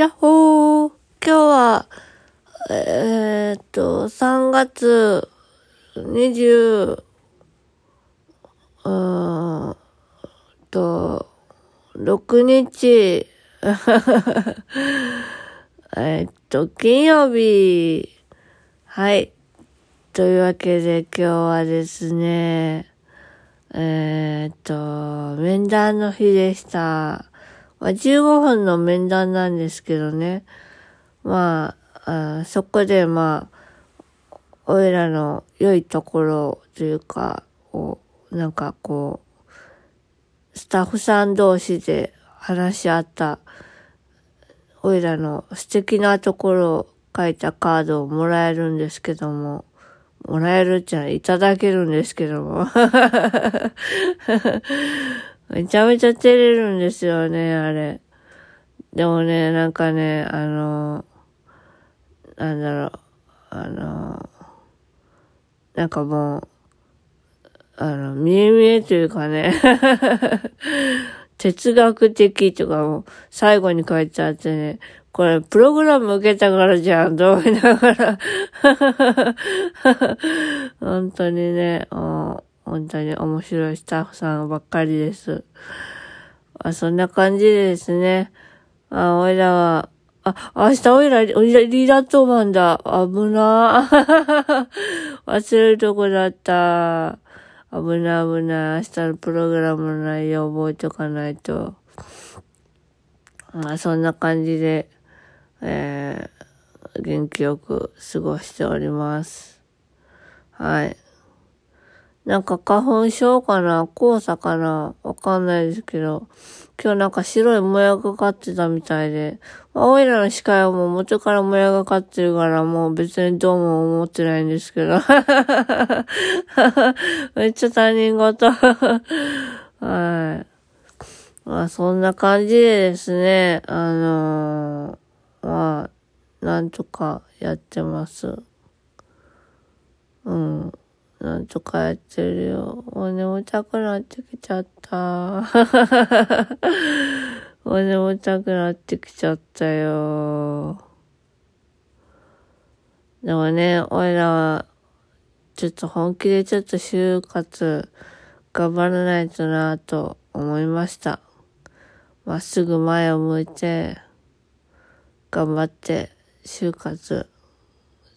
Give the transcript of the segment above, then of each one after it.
やっほー今日は、えー、っと、3月20、うーんと、6日、えっと、金曜日、はい。というわけで今日はですね、えー、っと、面談の日でした。まあ、15分の面談なんですけどね。まあ、あそこでまあ、おいらの良いところというか、を、なんかこう、スタッフさん同士で話し合った、おいらの素敵なところを書いたカードをもらえるんですけども、もらえるっちゃいただけるんですけども。めちゃめちゃ照れるんですよね、あれ。でもね、なんかね、あの、なんだろう、あの、なんかもう、あの、見え見えというかね、哲学的とかも最後に書いてあってね、これプログラム受けたからじゃん、と思いながら。本当にね、本当に面白いスタッフさんばっかりです。あそんな感じでですね。あ、おいらは、あ、明日おいら、おいらリーダー当番だ。危な 忘れるとこだった。危ない危ない。明日のプログラムの内容覚えておかないと。まあ、そんな感じで、えー、元気よく過ごしております。はい。なんか花粉症かな黄砂かなわかんないですけど、今日なんか白いもやがかってたみたいで、まあ、おいらの視界はもう元からもやがかってるからもう別にどうも思ってないんですけど。めっちゃ他人事。はい。まあそんな感じでですね、あのー、まあ、なんとかやってます。うん。なんとかやってるよ。もう眠たくなってきちゃった。もう眠たくなってきちゃったよ。でもね、おいらは、ちょっと本気でちょっと就活頑張らないとなぁと思いました。まっすぐ前を向いて、頑張って就活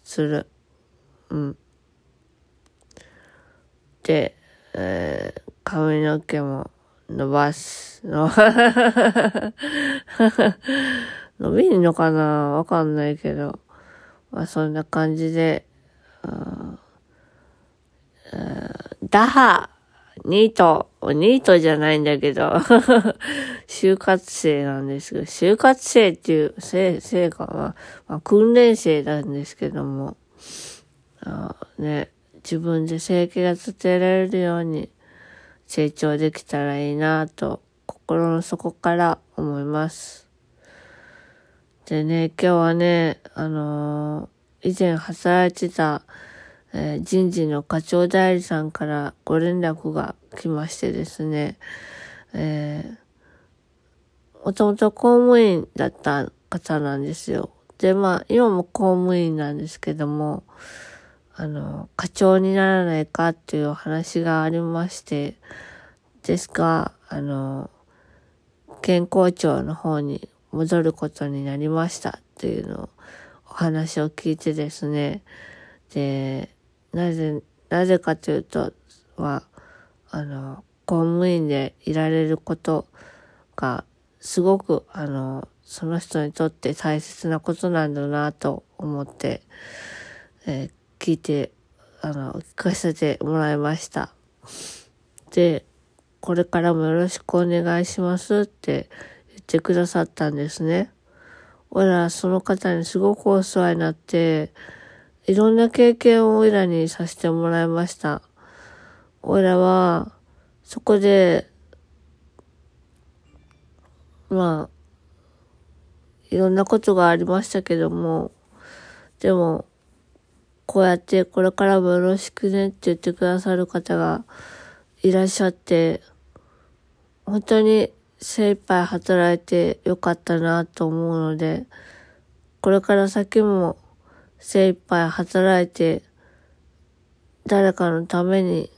する。うん。で、えー、髪の毛も伸ばす。伸びんのかな？わかんないけど。まあそんな感じで、うんダハニート、ニートじゃないんだけど、就活生なんですけど、就活生っていう、生、生かな、まあ、訓練生なんですけども、あね、自分で生計が立てられるように成長できたらいいなと心の底から思います。でね、今日はね、あのー以前働いてた、えー人事の課長代理さんからご連絡が来ましてですね、えー、もともと公務員だった方なんですよ。で、まあ、今も公務員なんですけども、あの、課長にならないかっていうお話がありまして、ですが、あの、健康庁の方に戻ることになりましたっていうのを、お話を聞いてですね、で、なぜ、なぜかというと、は、あの、公務員でいられることが、すごく、あの、その人にとって大切なことなんだなと思って、えー聞いて、あの、聞かせてもらいました。で、これからもよろしくお願いしますって言ってくださったんですね。俺らその方にすごくお世話になって、いろんな経験を俺らにさせてもらいました。俺らは、そこで、まあ、いろんなことがありましたけども、でも、こうやってこれからもよろしくねって言ってくださる方がいらっしゃって、本当に精一杯働いてよかったなと思うので、これから先も精一杯働いて、誰かのために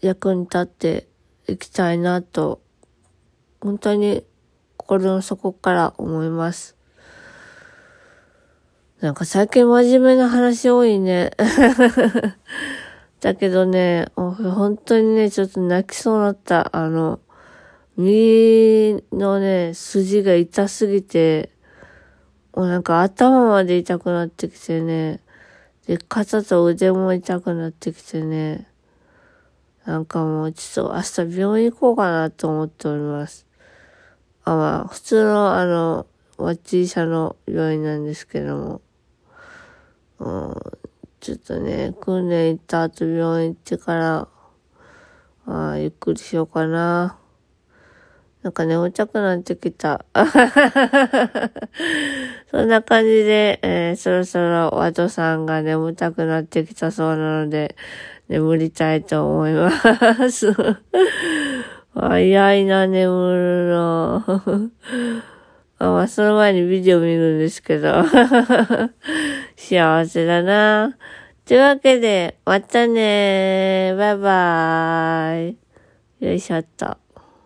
役に立っていきたいなと、本当に心の底から思います。なんか最近真面目な話多いね。だけどね、本当にね、ちょっと泣きそうになった。あの、右のね、筋が痛すぎて、もうなんか頭まで痛くなってきてね、で、肩と腕も痛くなってきてね、なんかもうちょっと明日病院行こうかなと思っております。あ、まあ、普通のあの、ワッチ医者の病院なんですけども、ちょっとね、訓練行った後病院行ってから、あゆっくりしようかな。なんか眠たくなってきた。そんな感じで、えー、そろそろワトさんが眠たくなってきたそうなので、眠りたいと思います。早いな、眠るの。あまあ、その前にビデオ見るんですけど。幸せだな。というわけで、またねバイバーイ。よいしょっと。